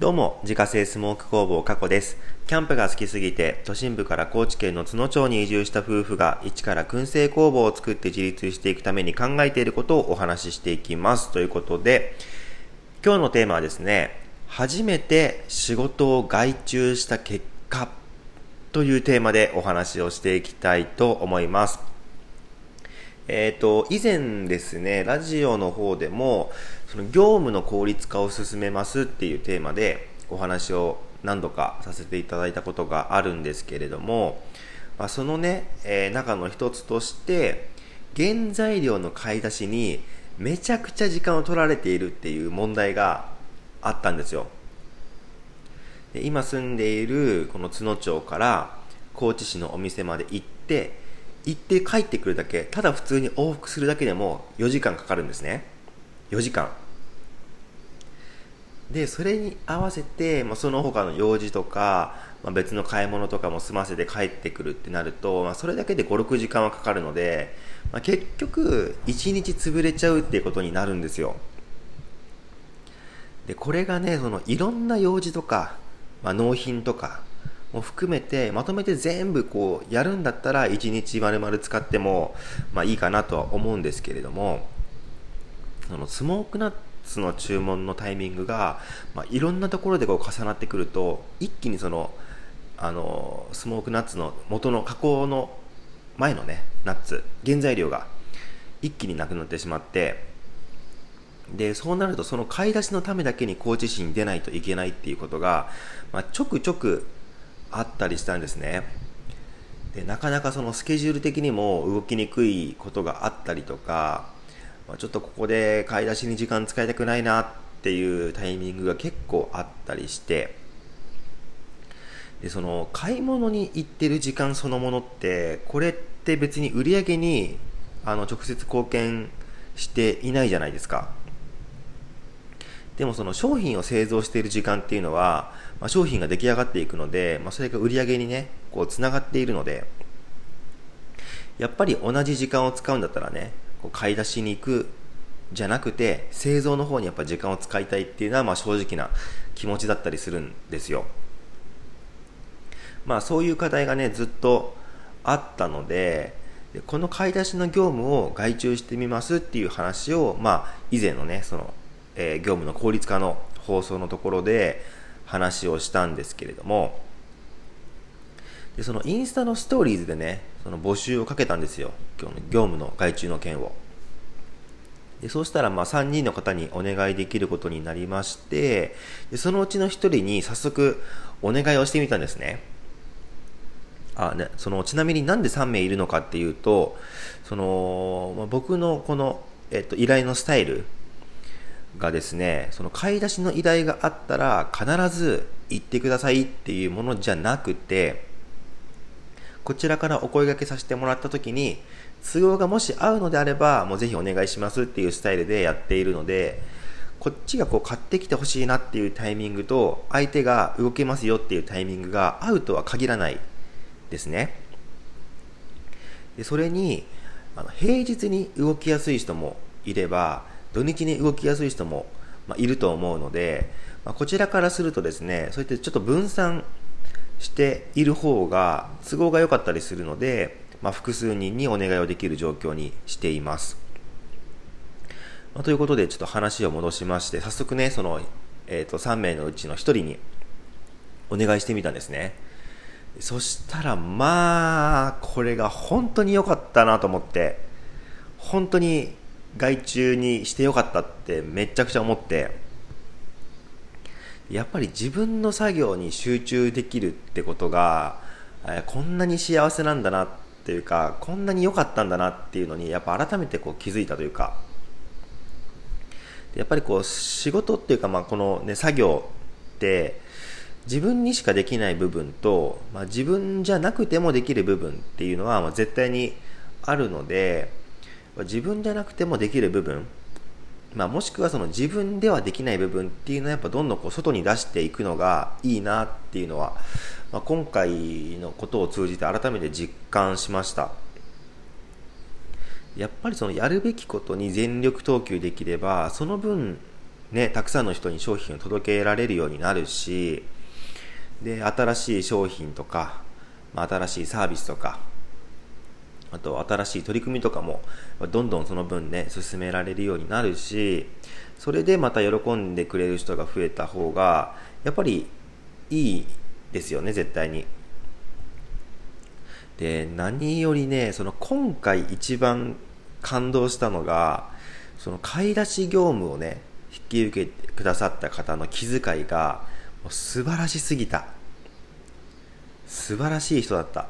どうも、自家製スモーク工房加古です。キャンプが好きすぎて、都心部から高知県の津野町に移住した夫婦が、一から燻製工房を作って自立していくために考えていることをお話ししていきます。ということで、今日のテーマはですね、初めて仕事を外注した結果というテーマでお話をしていきたいと思います。えっ、ー、と、以前ですね、ラジオの方でも、その業務の効率化を進めますっていうテーマでお話を何度かさせていただいたことがあるんですけれども、まあ、そのね、えー、中の一つとして、原材料の買い出しにめちゃくちゃ時間を取られているっていう問題があったんですよ。で今住んでいるこの津野町から高知市のお店まで行って行って帰ってくるだけただ普通に往復するだけでも4時間かかるんですね。4時間。でそれに合わせて、まあ、その他の用事とか、まあ、別の買い物とかも済ませて帰ってくるってなると、まあ、それだけで56時間はかかるので、まあ、結局1日潰れちゃうっていうことになるんですよ。でこれがねそのいろんな用事とか、まあ、納品とかも含めてまとめて全部こうやるんだったら1日丸々使っても、まあ、いいかなとは思うんですけれどもそのスモークナッツの注文のタイミングが、まあ、いろんなところでこう重なってくると一気にそのあのスモークナッツの元の加工の前のねナッツ原材料が一気になくなってしまってでそうなるとその買い出しのためだけに高知市に出ないといけないっていうことが、まあ、ちょくちょくあったりしたんですね。でなかなかそのスケジュール的にも動きにくいことがあったりとか、ま、ちょっとここで買い出しに時間使いたくないなっていうタイミングが結構あったりしてでその買い物に行ってる時間そのものってこれって別に売り上げにあの直接貢献していないじゃないですか。でもその商品を製造している時間っていうのはまあ、商品が出来上がっていくので、まあ、それが売り上げにねこうつながっているのでやっぱり同じ時間を使うんだったらねこう買い出しに行くじゃなくて製造の方にやっぱ時間を使いたいっていうのはまあ正直な気持ちだったりするんですよ。まあそういう課題がねずっとあったのででこの買い出しの業務を外注してみますっていう話を、まあ、以前のねその、えー、業務の効率化の放送のところで話をしたんですけれどもでそのインスタのストーリーズでねその募集をかけたんですよ。今日の業務の外注の件を。でそうしたらまあ3人の方にお願いできることになりましてでそのうちの1人に早速お願いをしてみたんですね。あねそのちなみになんで3名いるのかっていうとその、まあ、僕のこの、えっと、依頼のスタイルがですねその買い出しの依頼があったら必ず行ってくださいっていうものじゃなくてこちらからお声がけさせてもらった時に都合がもし合うのであればもうぜひお願いしますっていうスタイルでやっているのでこっちがこう買ってきてほしいなっていうタイミングと相手が動けますよっていうタイミングが合うとは限らないですね。でそれにあの平日に動きやすい人もいれば土日に動きやすい人も、まいると思うので、まこちらからするとですねそうやってちょっと分散している方が都合が良かったりするので、まあ、複数人にお願いをできる状況にしています。まあ、ということでちょっと話を戻しまして早速ねその、えー、と3名のうちの1人にお願いしてみたんですねそしたらまあこれが本当に良かったなと思って本当に外注にしてよかったってめちゃくちゃ思ってやっぱり自分の作業に集中できるってことがこんなに幸せなんだなっていうかこんなに良かったんだなっていうのにやっぱ改めてこう気づいたというかやっぱりこう仕事っていうかまあこのね作業って自分にしかできない部分と、まあ、自分じゃなくてもできる部分っていうのはまあ絶対にあるので自分じゃなくてもできる部分、まあ、もしくはその自分ではできない部分っていうのはやっぱどんどんこう外に出していくのがいいなっていうのは、まあ、今回のことを通じて改めて実感しました。やっぱりそのやるべきことに全力投球できればその分ね、たくさんの人に商品を届けられるようになるしで新しい商品とか、まあ、新しいサービスとかあと新しい取り組みとかもどんどんその分ね進められるようになるしそれでまた喜んでくれる人が増えた方がやっぱりいいですよね絶対に。で何よりねその今回一番感動したのがその買い出し業務をね引き受けてくださった方の気遣いがもう素晴らしすぎた。素晴らしい人だった。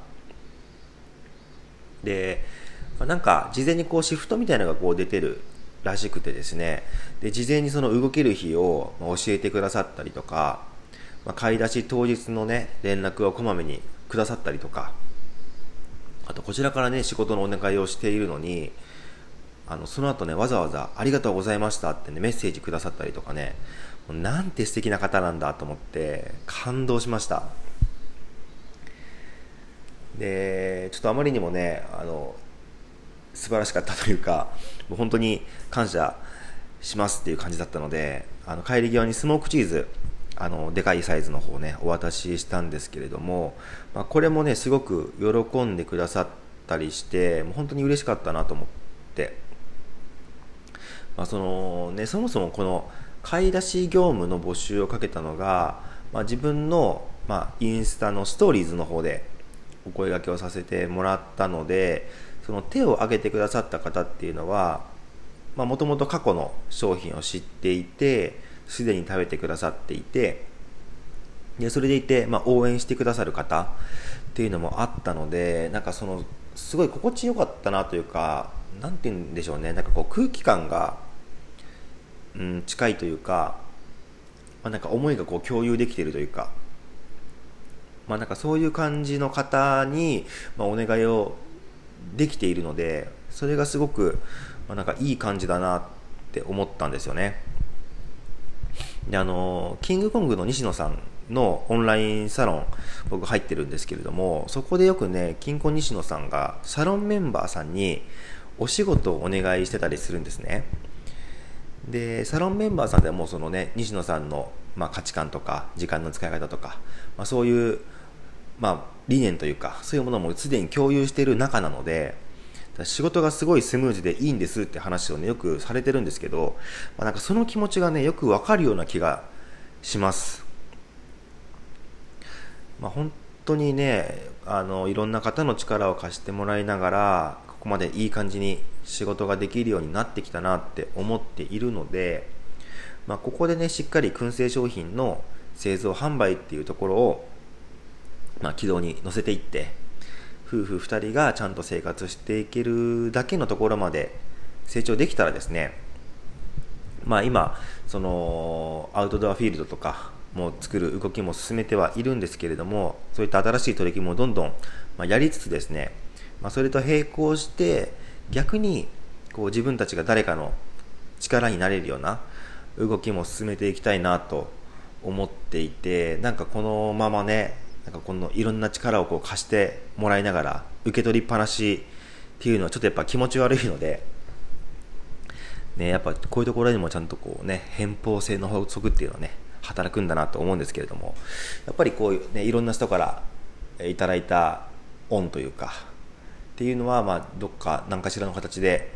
でなんか事前にこうシフトみたいなのがこう出てるらしくてですね。で事前にその動ける日を教えてくださったりとか、まあ、買い出し当日のね連絡をこまめにくださったりとかあとこちらからね仕事のお願いをしているのにあのその後ねわざわざ「ありがとうございました」ってねメッセージくださったりとかねなんて素敵な方なんだと思って感動しました。でちょっとあまりにもねあの素晴らしかったというかもう本当に感謝しますっていう感じだったのであの帰り際にスモークチーズあのでかいサイズの方ねお渡ししたんですけれども、まあ、これもねすごく喜んでくださったりしてもう本当に嬉しかったなと思って、まあそのね、そもそもこの買い出し業務の募集をかけたのが、まあ、自分の、ま、インスタのストーリーズの方でお声がけをさせてもらったのでその手を挙げてくださった方っていうのはもともと過去の商品を知っていてすでに食べてくださっていてでそれでいて、まあ、応援してくださる方っていうのもあったのでなんかそのすごい心地よかったなというか何て言うんでしょうねなんかこう空気感が、うん、近いというか、まあ、なんか思いがこう共有できているというかまあ、なんかそういう感じの方に、まあ、お願いをできているのでそれがすごく、まあ、なんかいい感じだなって思ったんですよね。であのキングコングの西野さんのオンラインサロン僕入ってるんですけれどもそこでよくね金婚西野さんがサロンメンバーさんにお仕事をお願いしてたりするんですね。でサロンメンバーさんでもそのね西野さんの、まあ、価値観とか時間の使い方とか、まあ、そういうまあ、理念というかそういうものもすでに共有している中なので仕事がすごいスムーズでいいんですって話をねよくされてるんですけど、まあ、なんかその気持ちがねよくわかるような気がします、まあ、本当にねあのいろんな方の力を貸してもらいながらここまでいい感じに仕事ができるようになってきたなって思っているので、まあ、ここでねしっかり燻製商品の製造販売っていうところをまあ、軌道に乗せていって夫婦2人がちゃんと生活していけるだけのところまで成長できたらですねまあ今そのアウトドアフィールドとかも作る動きも進めてはいるんですけれどもそういった新しい取り組みもどんどん、まやりつつですね、まあ、それと並行して逆にこう自分たちが誰かの力になれるような動きも進めていきたいなと思っていてなんかこのままねなんかこのいろんな力をこう貸してもらいながら受け取りっぱなしっていうのはちょっとやっぱ気持ち悪いので、ね、やっぱこういうところにもちゃんとこうね偏方性の法則っていうのはね働くんだなと思うんですけれどもやっぱりこういうねいろんな人からいただいた恩というかっていうのはまあどっか何かしらの形で、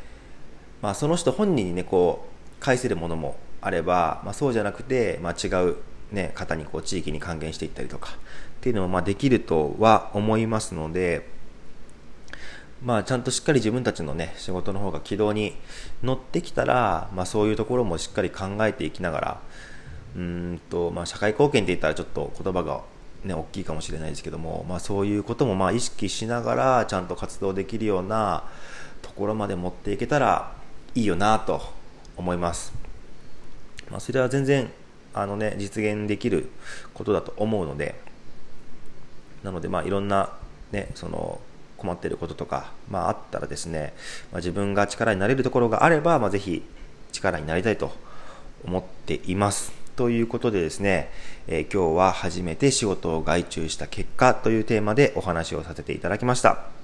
まあ、その人本人にねこう返せるものもあれば、まあ、そうじゃなくて、まあ、違うね、方にこう地域に還元していったりとかっていうのもまあできるとは思いますので、まあ、ちゃんとしっかり自分たちのね仕事の方が軌道に乗ってきたら、まあ、そういうところもしっかり考えていきながらうんと、まあ、社会貢献って言ったらちょっと言葉が、ね、大きいかもしれないですけども、まあ、そういうこともまあ意識しながらちゃんと活動できるようなところまで持っていけたらいいよなと思います。まあ、それは全然あの、ね、実現できることだと思うのでなので、まあ、いろんな、ね、その困っていることとか、まあ、あったらですね、まあ、自分が力になれるところがあれば、まあ、ぜひ力になりたいと思っています。ということでですね、えー、今日は初めて仕事を外注した結果というテーマでお話をさせていただきました。